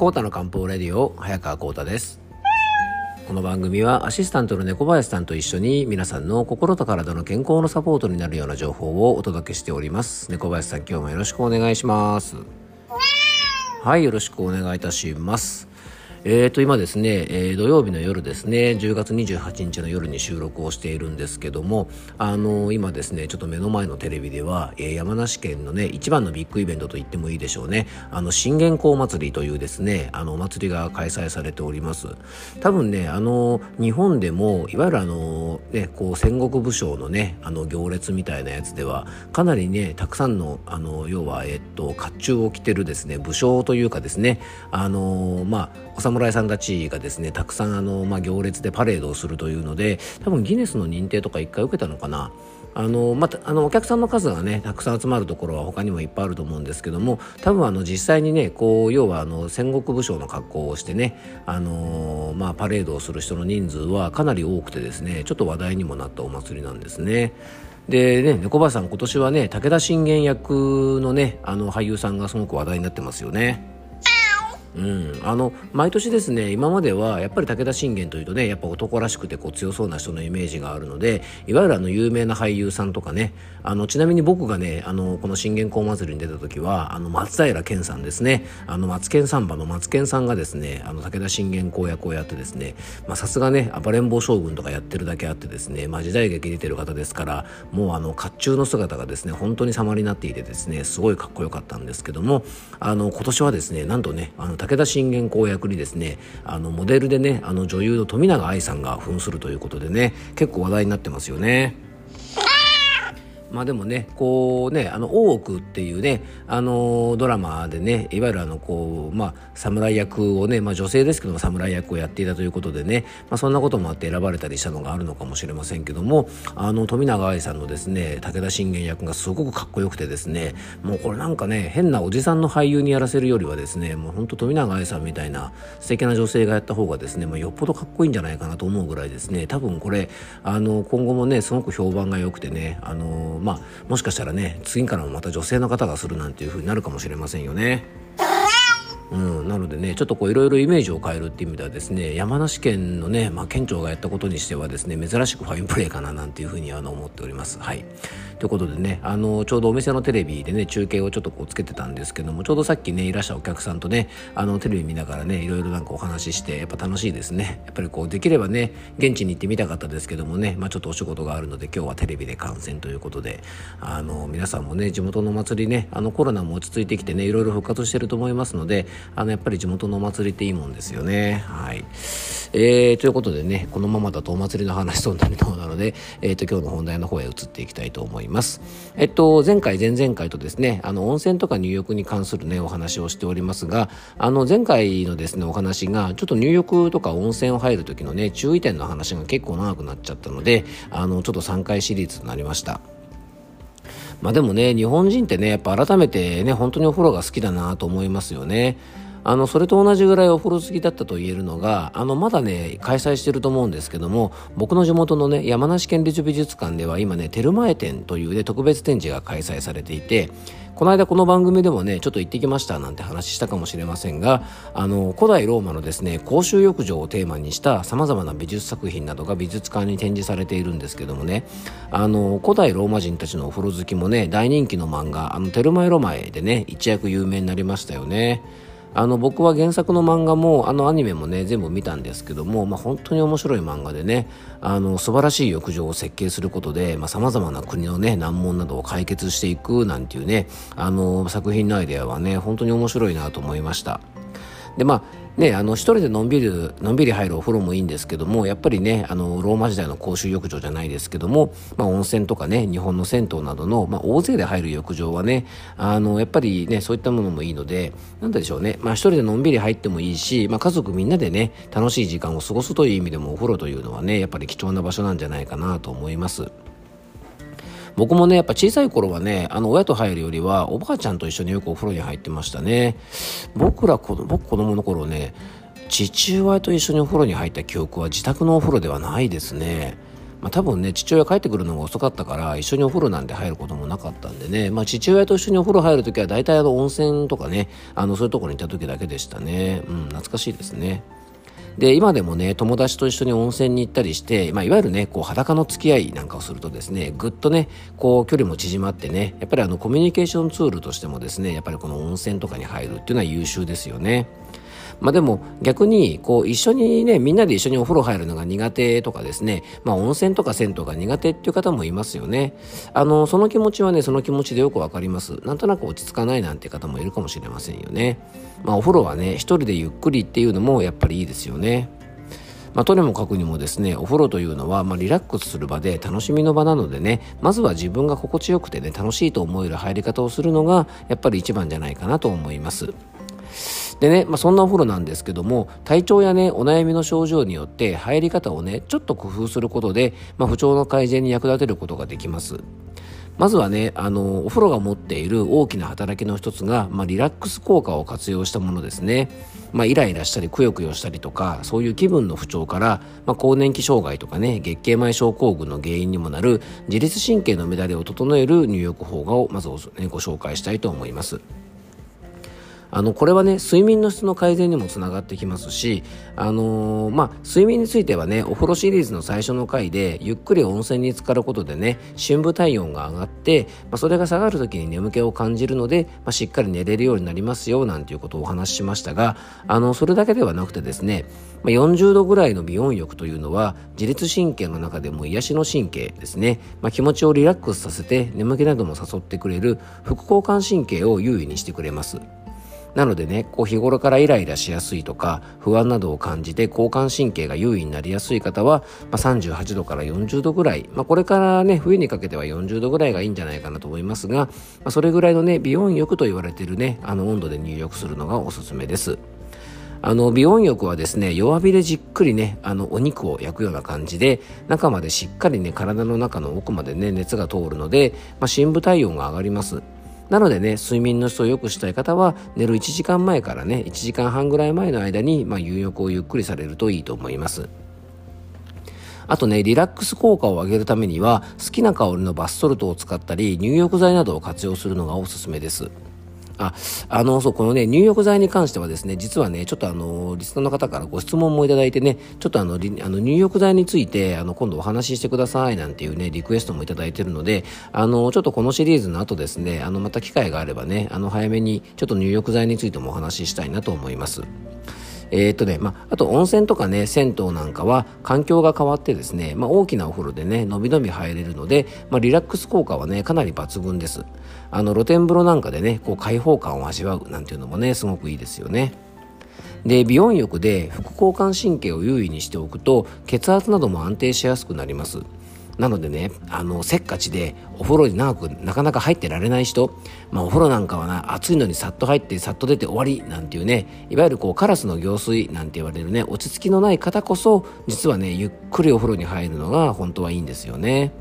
コータの漢方レディオ早川コータです。この番組はアシスタントの猫林さんと一緒に皆さんの心と体の健康のサポートになるような情報をお届けしております。猫林さん今日もよろしくお願いします。はいよろしくお願いいたします。えーと今ですね、えー、土曜日の夜ですね10月28日の夜に収録をしているんですけどもあのー、今ですねちょっと目の前のテレビでは、えー、山梨県のね一番のビッグイベントと言ってもいいでしょうね。あの信玄公祭りというですねあのお祭りが開催されております。多分ねあの日本でもいわゆるあのねこう戦国武将のねあの行列みたいなやつではかなりねたくさんのあの要はえっと甲冑を着てるですね武将というかですねあのまあ侍さんたちがですねたくさんあの、まあ、行列でパレードをするというので多分ギネスの認定とか1回受けたのかなあのまたあのお客さんの数がねたくさん集まるところは他にもいっぱいあると思うんですけども多分あの実際にねこう要はあの戦国武将の格好をしてねあの、まあ、パレードをする人の人数はかなり多くてですねちょっと話題にもなったお祭りなんですね。でね猫林さん今年はね武田信玄役のねあの俳優さんがすごく話題になってますよね。うん、あの毎年ですね今まではやっぱり武田信玄というとねやっぱ男らしくてこう強そうな人のイメージがあるのでいわゆるあの有名な俳優さんとかねあのちなみに僕がねあのこの信玄公祭りに出た時はあの松平健さんですね。あの松健サンバの松健さんがですねあの武田信玄公役をやってですねさすがね暴れん坊将軍とかやってるだけあってですね、まあ、時代劇に出てる方ですからもうあの甲冑の姿がですね本当に様になっていてですねすごいかっこよかったんですけどもあの今年はですねなんとねあの武田信玄公役にですねあのモデルでねあの女優の富永愛さんが扮するということでね結構話題になってますよね。まあでもね、こうね、あの、大奥っていうね、あの、ドラマでね、いわゆるあの、こう、まあ、侍役をね、まあ女性ですけども侍役をやっていたということでね、まあそんなこともあって選ばれたりしたのがあるのかもしれませんけども、あの、富永愛さんのですね、武田信玄役がすごくかっこよくてですね、もうこれなんかね、変なおじさんの俳優にやらせるよりはですね、もう本当富永愛さんみたいな素敵な女性がやった方がですね、まあ、よっぽどかっこいいんじゃないかなと思うぐらいですね、多分これ、あの、今後もね、すごく評判が良くてね、あの、まあ、もしかしたらね次からもまた女性の方がするなんていう風になるかもしれませんよね。うん、なのでねちょっとこういろいろイメージを変えるっていう意味ではですね山梨県のね、まあ、県庁がやったことにしてはですね珍しくファインプレーかななんていうふうにあの思っております。はいということでねあのちょうどお店のテレビでね中継をちょっとこうつけてたんですけどもちょうどさっきねいらっしゃるお客さんとねあのテレビ見ながらねいろいろなんかお話ししてやっぱ楽しいですね。やっぱりこうできればね現地に行ってみたかったですけどもね、まあ、ちょっとお仕事があるので今日はテレビで観戦ということであの皆さんもね地元のお祭りねあのコロナも落ち着いてきてねいろいろ復活してると思いますのであのやっぱり地元のお祭りっていいもんですよね。はい。えー、ということでねこのままだとお祭りの話となりそうなので、えーと、今日の本題の方へ移っていきたいと思います。えっと、前回、前々回とですね、あの、温泉とか入浴に関するね、お話をしておりますが、あの、前回のですね、お話が、ちょっと入浴とか温泉を入る時のね、注意点の話が結構長くなっちゃったので、あの、ちょっと3回シリーズとなりました。まあでもね、日本人ってね、やっぱ改めてね、本当にお風呂が好きだなと思いますよね。あのそれと同じぐらいお風呂好きだったと言えるのがあのまだね開催してると思うんですけども僕の地元のね山梨県立美術館では今ねテルマエ展というね特別展示が開催されていてこの間この番組でもねちょっと行ってきましたなんて話したかもしれませんがあの古代ローマのですね公衆浴場をテーマにしたさまざまな美術作品などが美術館に展示されているんですけどもねあの古代ローマ人たちのお風呂好きもね大人気の漫画「あのテルマエロマエ」でね一躍有名になりましたよね。あの僕は原作の漫画もあのアニメもね全部見たんですけども、まあ、本当に面白い漫画でねあの素晴らしい浴場を設計することでさまざ、まな国のね難問などを解決していくなんていうねあの作品のアイデアはね本当に面白いなと思いました。でまあね、あの一人でのんびりのんびり入るお風呂もいいんですけどもやっぱりねあのローマ時代の公衆浴場じゃないですけども、まあ、温泉とかね日本の銭湯などの、まあ、大勢で入る浴場はねあのやっぱりねそういったものもいいのでなんでしょうね、まあ、一人でのんびり入ってもいいし、まあ、家族みんなでね楽しい時間を過ごすという意味でもお風呂というのはねやっぱり貴重な場所なんじゃないかなと思います。僕もねやっぱ小さい頃はねあの親と入るよりはおばあちゃんと一緒によくお風呂に入ってましたね。僕ら子僕子供の頃ね父親と一緒にお風呂に入った記憶は自宅のお風呂ではないですね。まあ、多分ね父親帰ってくるのが遅かったから一緒にお風呂なんて入ることもなかったんでね、まあ、父親と一緒にお風呂入る時は大体あの温泉とかねあのそういうところにいた時だけでしたね、うん、懐かしいですね。で今でもね友達と一緒に温泉に行ったりして、まあ、いわゆるねこう裸の付き合いなんかをするとですねぐっとねこう距離も縮まってねやっぱりあのコミュニケーションツールとしてもですねやっぱりこの温泉とかに入るっていうのは優秀ですよね。まあでも逆にこう一緒にねみんなで一緒にお風呂入るのが苦手とかですね。まあ温泉とか銭湯が苦手っていう方もいますよね。あのその気持ちはねその気持ちでよくわかります。なんとなく落ち着かないなんて方もいるかもしれませんよね。まあお風呂はね一人でゆっくりっていうのもやっぱりいいですよね。まあ、とにもかくにもですねお風呂というのは、まあ、リラックスする場で楽しみの場なのでねまずは自分が心地よくてね楽しいと思える入り方をするのがやっぱり一番じゃないかなと思います。でね、まあ、そんなお風呂なんですけども体調やねお悩みの症状によって入り方をねちょっと工夫することで、まあ、不調の改善に役立てることができますまずはねあのお風呂が持っている大きな働きの一つが、まあ、リラックス効果を活用したものですね、まあ、イライラしたりくよくよしたりとかそういう気分の不調から、まあ、更年期障害とかね月経前症候群の原因にもなる自律神経の乱れを整える入浴法をまず、ご紹介したいと思います。あのこれはね睡眠の質の改善にもつながってきますし、あのー、まあ、睡眠についてはねお風呂シリーズの最初の回でゆっくり温泉に浸かることでね深部体温が上がって、まあ、それが下がる時に眠気を感じるので、まあ、しっかり寝れるようになりますよなんていうことをお話ししましたがあのそれだけではなくてですね、まあ、40度ぐらいの美温浴というのは自律神経の中でも癒しの神経ですね、まあ、気持ちをリラックスさせて眠気なども誘ってくれる副交感神経を優位にしてくれます。なのでねこう日頃からイライラしやすいとか不安などを感じて交感神経が優位になりやすい方は、まあ、38度から40度ぐらい、まあ、これからね冬にかけては40度ぐらいがいいんじゃないかなと思いますが、まあ、それぐらいのね美温浴と言われているねあの温度で入浴するのがおすすめです。あの美温浴はですね弱火でじっくりねあのお肉を焼くような感じで中までしっかりね体の中の奥までね熱が通るので、まあ、深部体温が上がりますなのでね、睡眠の質を良くしたい方は、寝る1時間前からね、1時間半ぐらい前の間に、まあ、入浴をゆっくりされるといいと思います。あとね、リラックス効果を上げるためには、好きな香りのバスソルトを使ったり、入浴剤などを活用するのがおすすめです。あ、あの、そう、このね、入浴剤に関してはですね、実はね、ちょっとあの、リスナーの方からご質問もいただいてね、ちょっとあの、あの入浴剤について、あの、今度お話ししてくださいなんていうね、リクエストもいただいてるので、あの、ちょっとこのシリーズの後ですね、あの、また機会があればね、あの、早めにちょっと入浴剤についてもお話ししたいなと思います。えー、っとね、まあ、あと温泉とかね、銭湯なんかは環境が変わってですね、まあ、大きなお風呂でね、のびのび入れるので、まあ、リラックス効果はね、かなり抜群です。あの、露天風呂なんかでね、こう開放感を味わうなんていうのもね、すごくいいですよね。で美容浴で副交感神経を優位にしておくと血圧なども安定しやすくなりますなのでねあのせっかちでお風呂に長くなかなか入ってられない人、まあ、お風呂なんかはな暑いのにさっと入ってさっと出て終わりなんていうねいわゆるこうカラスの行水なんて言われるね落ち着きのない方こそ実はねゆっくりお風呂に入るのが本当はいいんですよね。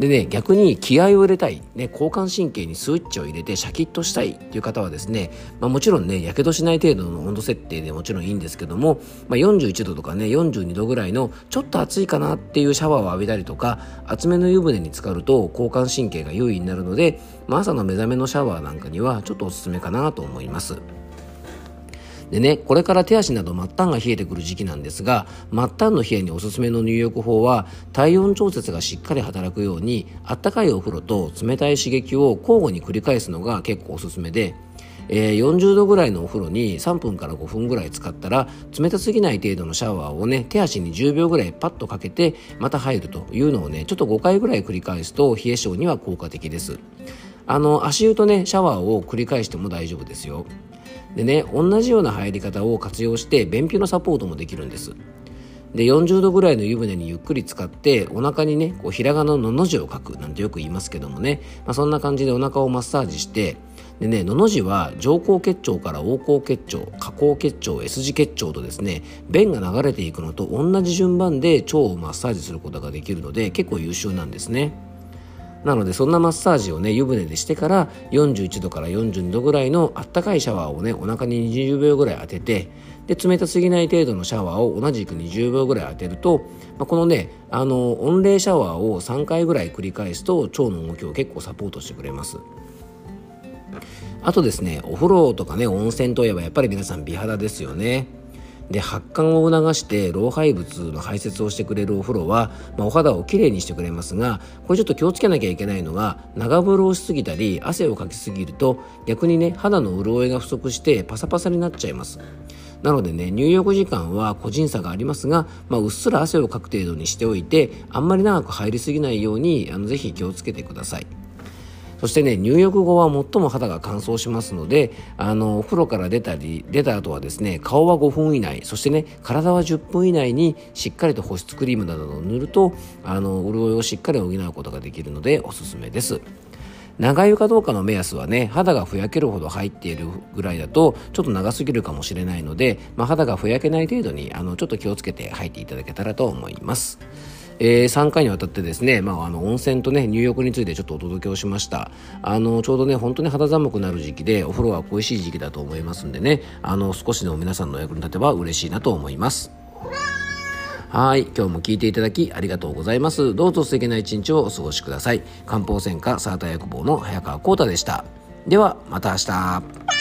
でね、逆に気合を入れたい、ね、交感神経にスイッチを入れてシャキッとしたいっていう方はですね、まあ、もちろんね、やけどしない程度の温度設定でもちろんいいんですけども、まあ、41度とかね、42度ぐらいのちょっと暑いかなっていうシャワーを浴びたりとか、厚めの湯船に浸かると交感神経が優位になるので、まあ、朝の目覚めのシャワーなんかにはちょっとおすすめかなと思います。でね、これから手足など末端が冷えてくる時期なんですが、末端の冷えにおすすめの入浴法は、体温調節がしっかり働くように、あったかいお風呂と冷たい刺激を交互に繰り返すのが結構おすすめで、えー、40度ぐらいのお風呂に3分から5分ぐらい使ったら冷たすぎない程度のシャワーをね手足に10秒ぐらいパッとかけてまた入るというのをねちょっと5回ぐらい繰り返すと冷え性には効果的です。あの足湯とねシャワーを繰り返しても大丈夫ですよ。でね同じような入り方を活用して便秘のサポートもできるんですで40度ぐらいの湯船にゆっくり使ってお腹にねこうひらがなのの字を書くなんてよく言いますけどもね、まあ、そんな感じでお腹をマッサージしてでねのの字は上行結腸から横行結腸下行結腸 S 字結腸とですね便が流れていくのと同じ順番で腸をマッサージすることができるので結構優秀なんですね。なのでそんなマッサージをね湯船でしてから41度から42度ぐらいのあったかいシャワーをねお腹に20秒ぐらい当ててで冷たすぎない程度のシャワーを同じく20秒ぐらい当てると、まあ、このねあの温冷シャワーを3回ぐらい繰り返すと腸の動きを結構サポートしてくれます。あとですねお風呂とかね温泉といえばやっぱり皆さん美肌ですよね。で発汗を促して老廃物の排泄をしてくれるお風呂は、まあ、お肌をきれいにしてくれますがこれちょっと気をつけなきゃいけないのが長風呂をしすぎたり汗をかきすぎると逆にね肌の潤いが不足してパサパサになっちゃいます。なのでね入浴時間は個人差がありますが、まあ、うっすら汗をかく程度にしておいてあんまり長く入りすぎないようにあのぜひ気をつけてください。そしてね入浴後は最も肌が乾燥しますのであのお風呂から出たり出た後はですね顔は5分以内そしてね体は10分以内にしっかりと保湿クリームなどを塗るとあの潤いをしっかり補うことができるのでおすすめです。長湯かどうかの目安はね肌がふやけるほど入っているぐらいだとちょっと長すぎるかもしれないので、まあ、肌がふやけない程度にあのちょっと気をつけて入っていただけたらと思います。えー、3回にわたってですね、まあ、あの温泉とね入浴についてちょっとお届けをしましたあのちょうどね本当に肌寒くなる時期でお風呂は恋しい時期だと思いますんでねあの少しでも皆さんのお役に立てば嬉しいなと思いますはい。今日も聞いていただきありがとうございます。どうぞ素敵な一日をお過ごしください。漢方専科サーター薬房の早川幸太でした。では、また明日。